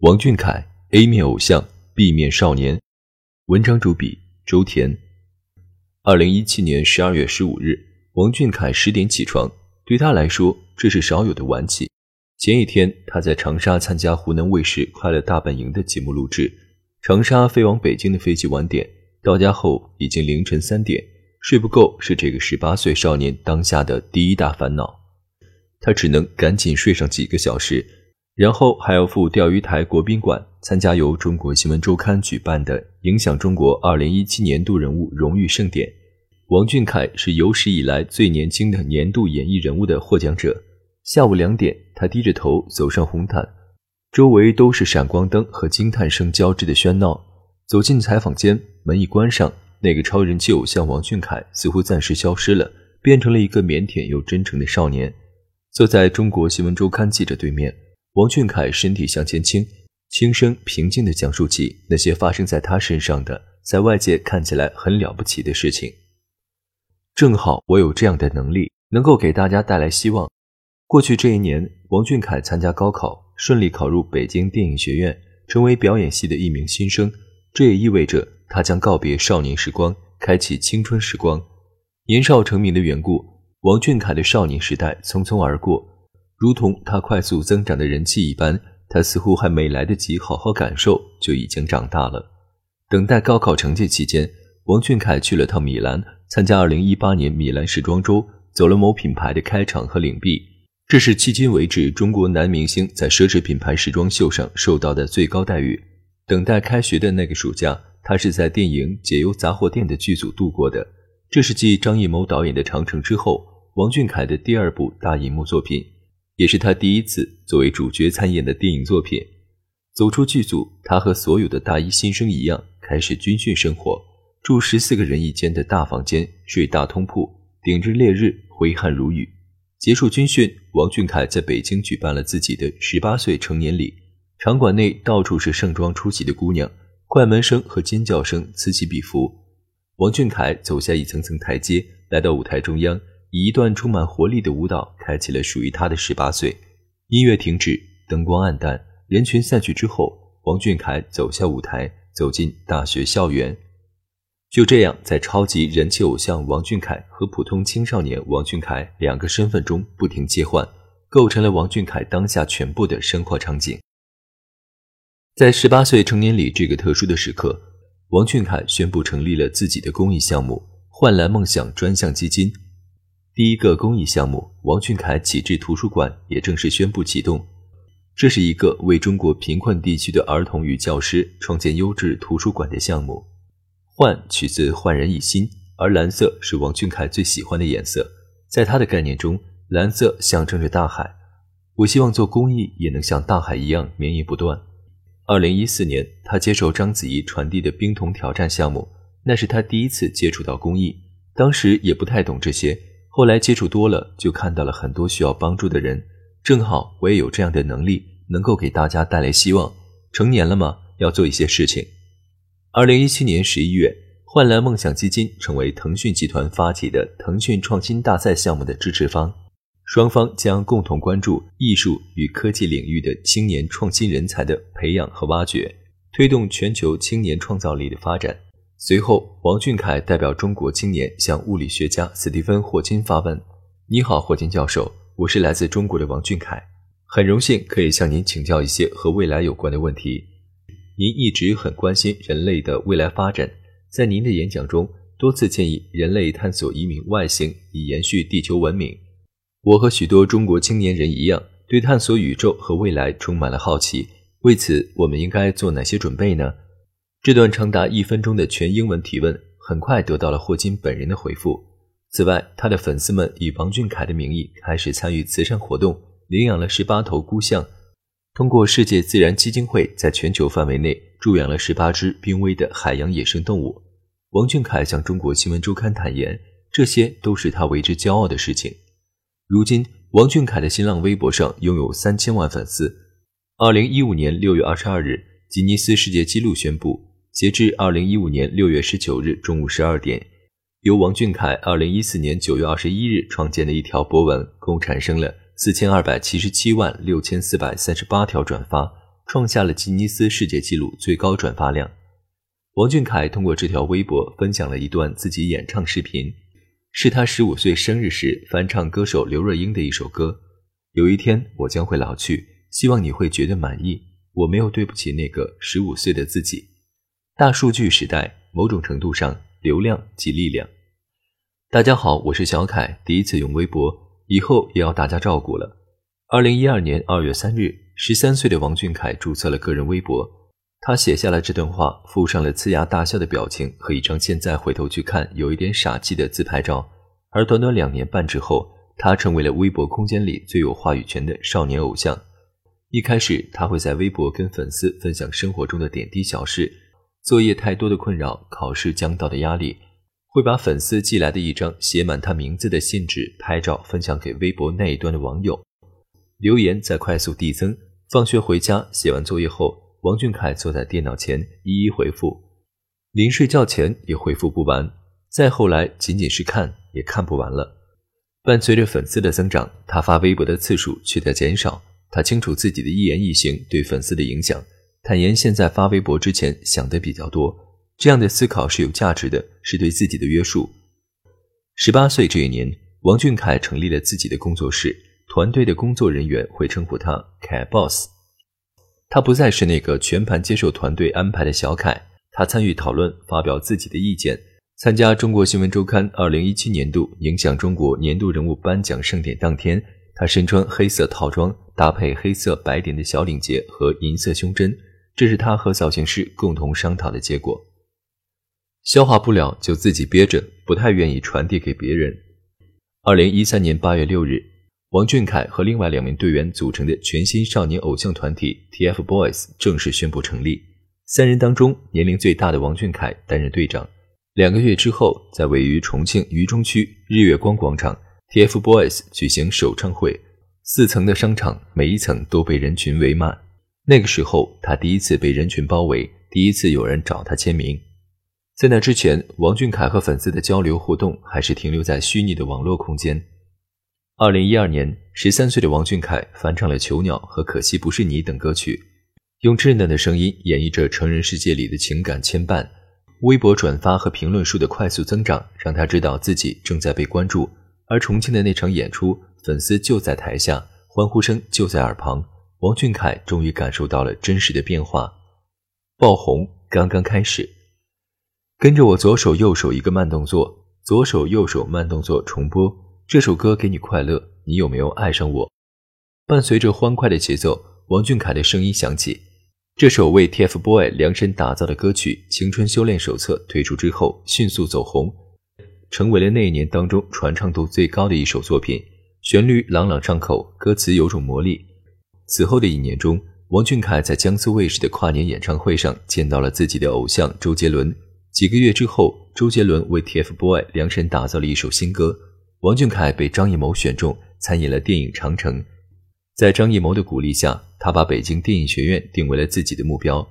王俊凯 A 面偶像，B 面少年。文章主笔周田。二零一七年十二月十五日，王俊凯十点起床，对他来说这是少有的晚起。前一天他在长沙参加湖南卫视《快乐大本营》的节目录制，长沙飞往北京的飞机晚点。到家后已经凌晨三点，睡不够是这个十八岁少年当下的第一大烦恼。他只能赶紧睡上几个小时，然后还要赴钓鱼台国宾馆参加由中国新闻周刊举办的“影响中国二零一七年度人物荣誉盛典”。王俊凯是有史以来最年轻的年度演艺人物的获奖者。下午两点，他低着头走上红毯，周围都是闪光灯和惊叹声交织的喧闹。走进采访间，门一关上，那个超人气偶像王俊凯似乎暂时消失了，变成了一个腼腆又真诚的少年。坐在中国新闻周刊记者对面，王俊凯身体向前倾，轻声平静地讲述起那些发生在他身上的，在外界看起来很了不起的事情。正好我有这样的能力，能够给大家带来希望。过去这一年，王俊凯参加高考，顺利考入北京电影学院，成为表演系的一名新生。这也意味着他将告别少年时光，开启青春时光。年少成名的缘故，王俊凯的少年时代匆匆而过，如同他快速增长的人气一般，他似乎还没来得及好好感受，就已经长大了。等待高考成绩期间，王俊凯去了趟米兰，参加2018年米兰时装周，走了某品牌的开场和领地。这是迄今为止中国男明星在奢侈品牌时装秀上受到的最高待遇。等待开学的那个暑假，他是在电影《解忧杂货店》的剧组度过的。这是继张艺谋导演的《长城》之后，王俊凯的第二部大银幕作品，也是他第一次作为主角参演的电影作品。走出剧组，他和所有的大一新生一样，开始军训生活，住十四个人一间的大房间，睡大通铺，顶着烈日，挥汗如雨。结束军训，王俊凯在北京举办了自己的十八岁成年礼。场馆内到处是盛装出席的姑娘，快门声和尖叫声此起彼伏。王俊凯走下一层层台阶，来到舞台中央，以一段充满活力的舞蹈开启了属于他的十八岁。音乐停止，灯光暗淡，人群散去之后，王俊凯走下舞台，走进大学校园。就这样，在超级人气偶像王俊凯和普通青少年王俊凯两个身份中不停切换，构成了王俊凯当下全部的生活场景。在十八岁成年礼这个特殊的时刻，王俊凯宣布成立了自己的公益项目“焕蓝梦想专项基金”。第一个公益项目“王俊凯启智图书馆”也正式宣布启动。这是一个为中国贫困地区的儿童与教师创建优质图书馆的项目。焕取自焕然一新，而蓝色是王俊凯最喜欢的颜色。在他的概念中，蓝色象征着大海。我希望做公益也能像大海一样绵延不断。二零一四年，他接受章子怡传递的冰桶挑战项目，那是他第一次接触到公益。当时也不太懂这些，后来接触多了，就看到了很多需要帮助的人。正好我也有这样的能力，能够给大家带来希望。成年了吗？要做一些事情。二零一七年十一月，焕蓝梦想基金成为腾讯集团发起的腾讯创新大赛项目的支持方。双方将共同关注艺术与科技领域的青年创新人才的培养和挖掘，推动全球青年创造力的发展。随后，王俊凯代表中国青年向物理学家斯蒂芬·霍金发问：“你好，霍金教授，我是来自中国的王俊凯，很荣幸可以向您请教一些和未来有关的问题。您一直很关心人类的未来发展，在您的演讲中多次建议人类探索移民外星，以延续地球文明。”我和许多中国青年人一样，对探索宇宙和未来充满了好奇。为此，我们应该做哪些准备呢？这段长达一分钟的全英文提问很快得到了霍金本人的回复。此外，他的粉丝们以王俊凯的名义开始参与慈善活动，领养了十八头孤象。通过世界自然基金会在全球范围内助养了十八只濒危的海洋野生动物。王俊凯向中国新闻周刊坦言，这些都是他为之骄傲的事情。如今，王俊凯的新浪微博上拥有三千万粉丝。二零一五年六月二十二日，吉尼斯世界纪录宣布，截至二零一五年六月十九日中午十二点，由王俊凯二零一四年九月二十一日创建的一条博文，共产生了四千二百七十七万六千四百三十八条转发，创下了吉尼斯世界纪录最高转发量。王俊凯通过这条微博分享了一段自己演唱视频，是他十五岁生日时翻唱歌手刘若英的一首歌。有一天我将会老去，希望你会觉得满意。我没有对不起那个十五岁的自己。大数据时代，某种程度上，流量即力量。大家好，我是小凯，第一次用微博，以后也要大家照顾了。二零一二年二月三日，十三岁的王俊凯注册了个人微博。他写下了这段话，附上了呲牙大笑的表情和一张现在回头去看有一点傻气的自拍照。而短短两年半之后，他成为了微博空间里最有话语权的少年偶像。一开始，他会在微博跟粉丝分享生活中的点滴小事，作业太多的困扰，考试将到的压力，会把粉丝寄来的一张写满他名字的信纸拍照分享给微博那一端的网友，留言在快速递增。放学回家，写完作业后。王俊凯坐在电脑前一一回复，临睡觉前也回复不完，再后来仅仅是看也看不完了。伴随着粉丝的增长，他发微博的次数却在减少。他清楚自己的一言一行对粉丝的影响，坦言现在发微博之前想的比较多，这样的思考是有价值的，是对自己的约束。十八岁这一年，王俊凯成立了自己的工作室，团队的工作人员会称呼他“凯 boss”。他不再是那个全盘接受团队安排的小凯，他参与讨论，发表自己的意见。参加中国新闻周刊二零一七年度影响中国年度人物颁奖盛典当天，他身穿黑色套装，搭配黑色白点的小领结和银色胸针，这是他和造型师共同商讨的结果。消化不了就自己憋着，不太愿意传递给别人。二零一三年八月六日。王俊凯和另外两名队员组成的全新少年偶像团体 TFBOYS 正式宣布成立。三人当中，年龄最大的王俊凯担任队长。两个月之后，在位于重庆渝中区日月光广场，TFBOYS 举行首唱会。四层的商场，每一层都被人群围满。那个时候，他第一次被人群包围，第一次有人找他签名。在那之前，王俊凯和粉丝的交流互动还是停留在虚拟的网络空间。二零一二年，十三岁的王俊凯翻唱了《囚鸟》和《可惜不是你》等歌曲，用稚嫩的声音演绎着成人世界里的情感牵绊。微博转发和评论数的快速增长，让他知道自己正在被关注。而重庆的那场演出，粉丝就在台下，欢呼声就在耳旁。王俊凯终于感受到了真实的变化，爆红刚刚开始。跟着我左手右手一个慢动作，左手右手慢动作重播。这首歌给你快乐，你有没有爱上我？伴随着欢快的节奏，王俊凯的声音响起。这首为 TFBOYS 量身打造的歌曲《青春修炼手册》推出之后，迅速走红，成为了那一年当中传唱度最高的一首作品。旋律朗朗上口，歌词有种魔力。此后的一年中，王俊凯在江苏卫视的跨年演唱会上见到了自己的偶像周杰伦。几个月之后，周杰伦为 TFBOYS 量身打造了一首新歌。王俊凯被张艺谋选中参演了电影《长城》，在张艺谋的鼓励下，他把北京电影学院定为了自己的目标。《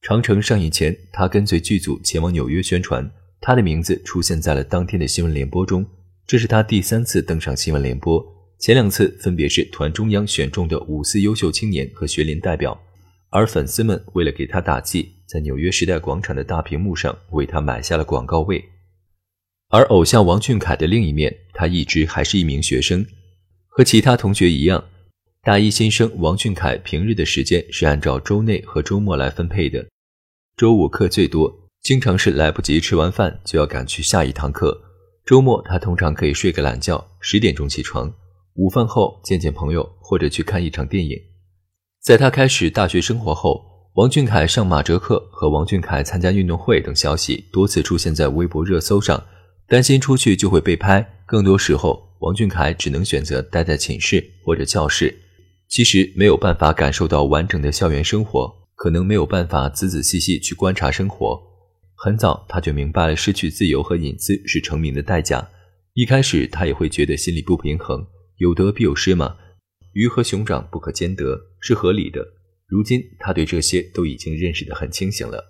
长城》上映前，他跟随剧组前往纽约宣传，他的名字出现在了当天的新闻联播中。这是他第三次登上新闻联播，前两次分别是团中央选中的五四优秀青年和学联代表，而粉丝们为了给他打气，在纽约时代广场的大屏幕上为他买下了广告位。而偶像王俊凯的另一面，他一直还是一名学生，和其他同学一样，大一新生王俊凯平日的时间是按照周内和周末来分配的。周五课最多，经常是来不及吃完饭就要赶去下一堂课。周末他通常可以睡个懒觉，十点钟起床，午饭后见见朋友或者去看一场电影。在他开始大学生活后，王俊凯上马哲课和王俊凯参加运动会等消息多次出现在微博热搜上。担心出去就会被拍，更多时候，王俊凯只能选择待在寝室或者教室。其实没有办法感受到完整的校园生活，可能没有办法仔仔细细去观察生活。很早他就明白了失去自由和隐私是成名的代价。一开始他也会觉得心里不平衡，有得必有失嘛，鱼和熊掌不可兼得是合理的。如今他对这些都已经认识得很清醒了。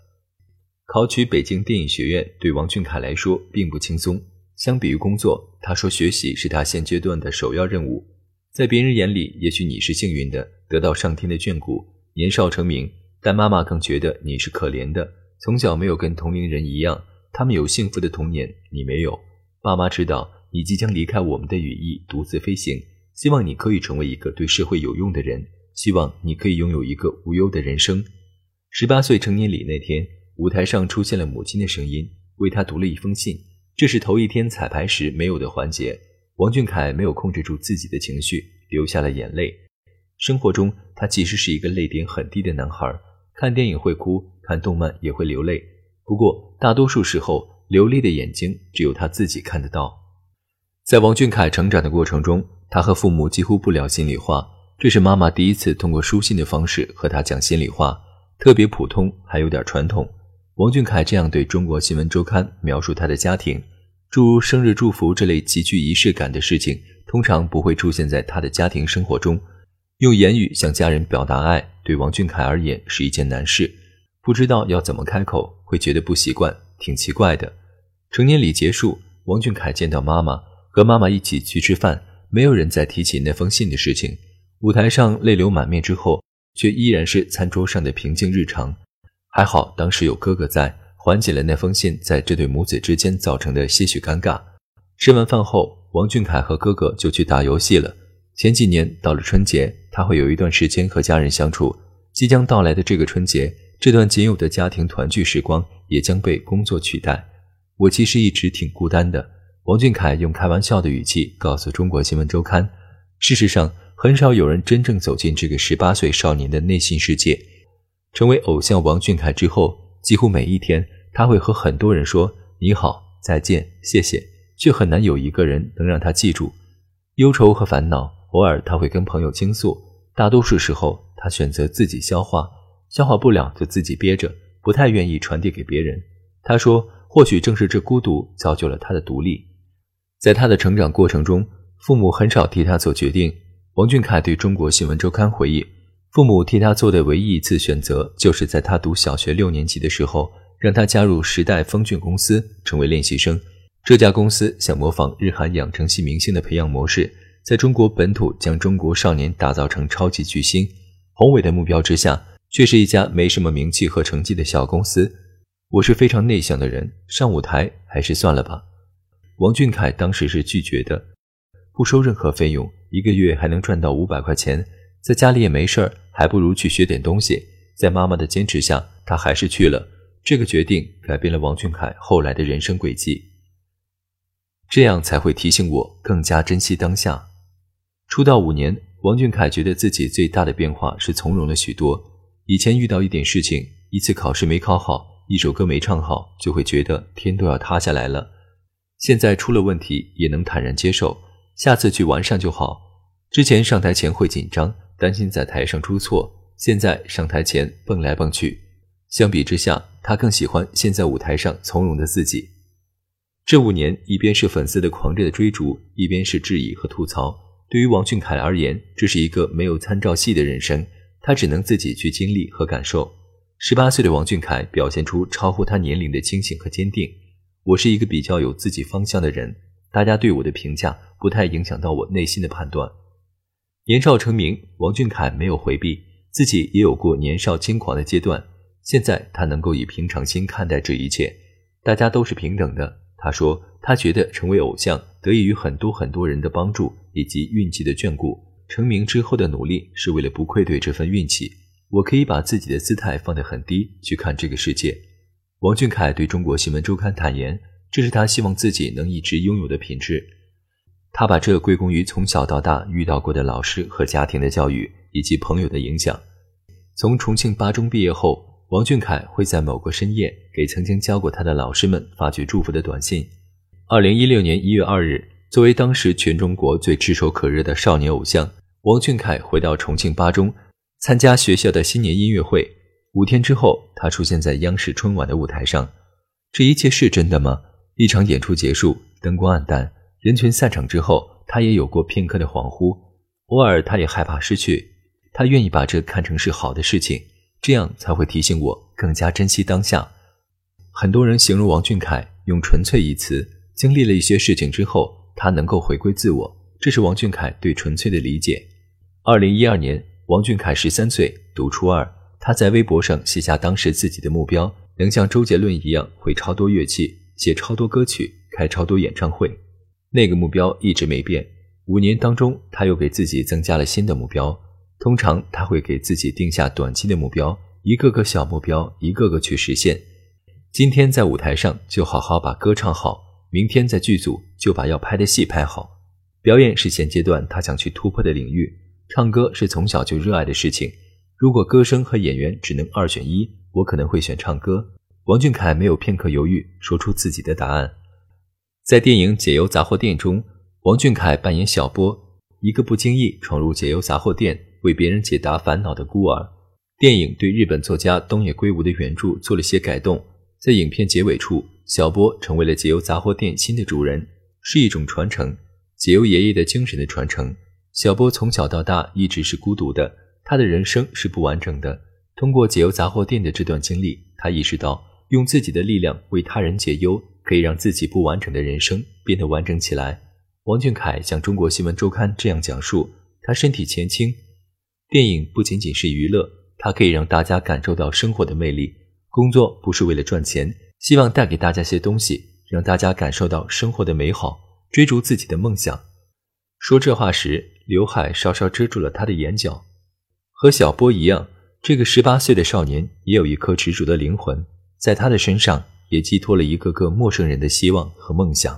考取北京电影学院对王俊凯来说并不轻松。相比于工作，他说学习是他现阶段的首要任务。在别人眼里，也许你是幸运的，得到上天的眷顾，年少成名；但妈妈更觉得你是可怜的，从小没有跟同龄人一样，他们有幸福的童年，你没有。爸妈知道你即将离开我们的羽翼，独自飞行，希望你可以成为一个对社会有用的人，希望你可以拥有一个无忧的人生。十八岁成年礼那天，舞台上出现了母亲的声音，为他读了一封信。这是头一天彩排时没有的环节，王俊凯没有控制住自己的情绪，流下了眼泪。生活中，他其实是一个泪点很低的男孩，看电影会哭，看动漫也会流泪。不过，大多数时候，流泪的眼睛只有他自己看得到。在王俊凯成长的过程中，他和父母几乎不聊心里话，这是妈妈第一次通过书信的方式和他讲心里话，特别普通，还有点传统。王俊凯这样对中国新闻周刊描述他的家庭，诸如生日祝福这类极具仪式感的事情，通常不会出现在他的家庭生活中。用言语向家人表达爱，对王俊凯而言是一件难事，不知道要怎么开口，会觉得不习惯，挺奇怪的。成年礼结束，王俊凯见到妈妈，和妈妈一起去吃饭，没有人再提起那封信的事情。舞台上泪流满面之后，却依然是餐桌上的平静日常。还好当时有哥哥在，缓解了那封信在这对母子之间造成的些许尴尬。吃完饭后，王俊凯和哥哥就去打游戏了。前几年到了春节，他会有一段时间和家人相处。即将到来的这个春节，这段仅有的家庭团聚时光也将被工作取代。我其实一直挺孤单的。王俊凯用开玩笑的语气告诉中国新闻周刊。事实上，很少有人真正走进这个十八岁少年的内心世界。成为偶像王俊凯之后，几乎每一天他会和很多人说你好、再见、谢谢，却很难有一个人能让他记住。忧愁和烦恼，偶尔他会跟朋友倾诉，大多数时候他选择自己消化，消化不了就自己憋着，不太愿意传递给别人。他说，或许正是这孤独造就了他的独立。在他的成长过程中，父母很少替他做决定。王俊凯对中国新闻周刊回忆。父母替他做的唯一一次选择，就是在他读小学六年级的时候，让他加入时代峰峻公司，成为练习生。这家公司想模仿日韩养成系明星的培养模式，在中国本土将中国少年打造成超级巨星。宏伟的目标之下，却是一家没什么名气和成绩的小公司。我是非常内向的人，上舞台还是算了吧。王俊凯当时是拒绝的，不收任何费用，一个月还能赚到五百块钱。在家里也没事儿，还不如去学点东西。在妈妈的坚持下，他还是去了。这个决定改变了王俊凯后来的人生轨迹。这样才会提醒我更加珍惜当下。出道五年，王俊凯觉得自己最大的变化是从容了许多。以前遇到一点事情，一次考试没考好，一首歌没唱好，就会觉得天都要塌下来了。现在出了问题也能坦然接受，下次去完善就好。之前上台前会紧张。担心在台上出错，现在上台前蹦来蹦去。相比之下，他更喜欢现在舞台上从容的自己。这五年，一边是粉丝的狂热的追逐，一边是质疑和吐槽。对于王俊凯而言，这是一个没有参照系的人生，他只能自己去经历和感受。十八岁的王俊凯表现出超乎他年龄的清醒和坚定。我是一个比较有自己方向的人，大家对我的评价不太影响到我内心的判断。年少成名，王俊凯没有回避，自己也有过年少轻狂的阶段。现在他能够以平常心看待这一切，大家都是平等的。他说，他觉得成为偶像得益于很多很多人的帮助以及运气的眷顾。成名之后的努力是为了不愧对这份运气。我可以把自己的姿态放得很低去看这个世界。王俊凯对中国新闻周刊坦言，这是他希望自己能一直拥有的品质。他把这归功于从小到大遇到过的老师和家庭的教育，以及朋友的影响。从重庆八中毕业后，王俊凯会在某个深夜给曾经教过他的老师们发去祝福的短信。二零一六年一月二日，作为当时全中国最炙手可热的少年偶像，王俊凯回到重庆八中，参加学校的新年音乐会。五天之后，他出现在央视春晚的舞台上。这一切是真的吗？一场演出结束，灯光暗淡，人群散场之后，他也有过片刻的恍惚。偶尔，他也害怕失去。他愿意把这看成是好的事情，这样才会提醒我更加珍惜当下。很多人形容王俊凯用“纯粹”一词，经历了一些事情之后，他能够回归自我，这是王俊凯对纯粹的理解。二零一二年，王俊凯十三岁，读初二，他在微博上写下当时自己的目标：能像周杰伦一样会超多乐器，写超多歌曲，开超多演唱会。那个目标一直没变。五年当中，他又给自己增加了新的目标。通常他会给自己定下短期的目标，一个个小目标，一个个去实现。今天在舞台上就好好把歌唱好，明天在剧组就把要拍的戏拍好。表演是现阶段他想去突破的领域，唱歌是从小就热爱的事情。如果歌声和演员只能二选一，我可能会选唱歌。王俊凯没有片刻犹豫，说出自己的答案。在电影《解忧杂货店》中，王俊凯扮演小波，一个不经意闯入解忧杂货店。为别人解答烦恼的孤儿。电影对日本作家东野圭吾的原著做了些改动，在影片结尾处，小波成为了解忧杂货店新的主人，是一种传承，解忧爷爷的精神的传承。小波从小到大一直是孤独的，他的人生是不完整的。通过解忧杂货店的这段经历，他意识到用自己的力量为他人解忧，可以让自己不完整的人生变得完整起来。王俊凯向中国新闻周刊这样讲述：他身体前倾。电影不仅仅是娱乐，它可以让大家感受到生活的魅力。工作不是为了赚钱，希望带给大家些东西，让大家感受到生活的美好，追逐自己的梦想。说这话时，刘海稍稍遮住了他的眼角。和小波一样，这个十八岁的少年也有一颗执着的灵魂，在他的身上也寄托了一个个陌生人的希望和梦想。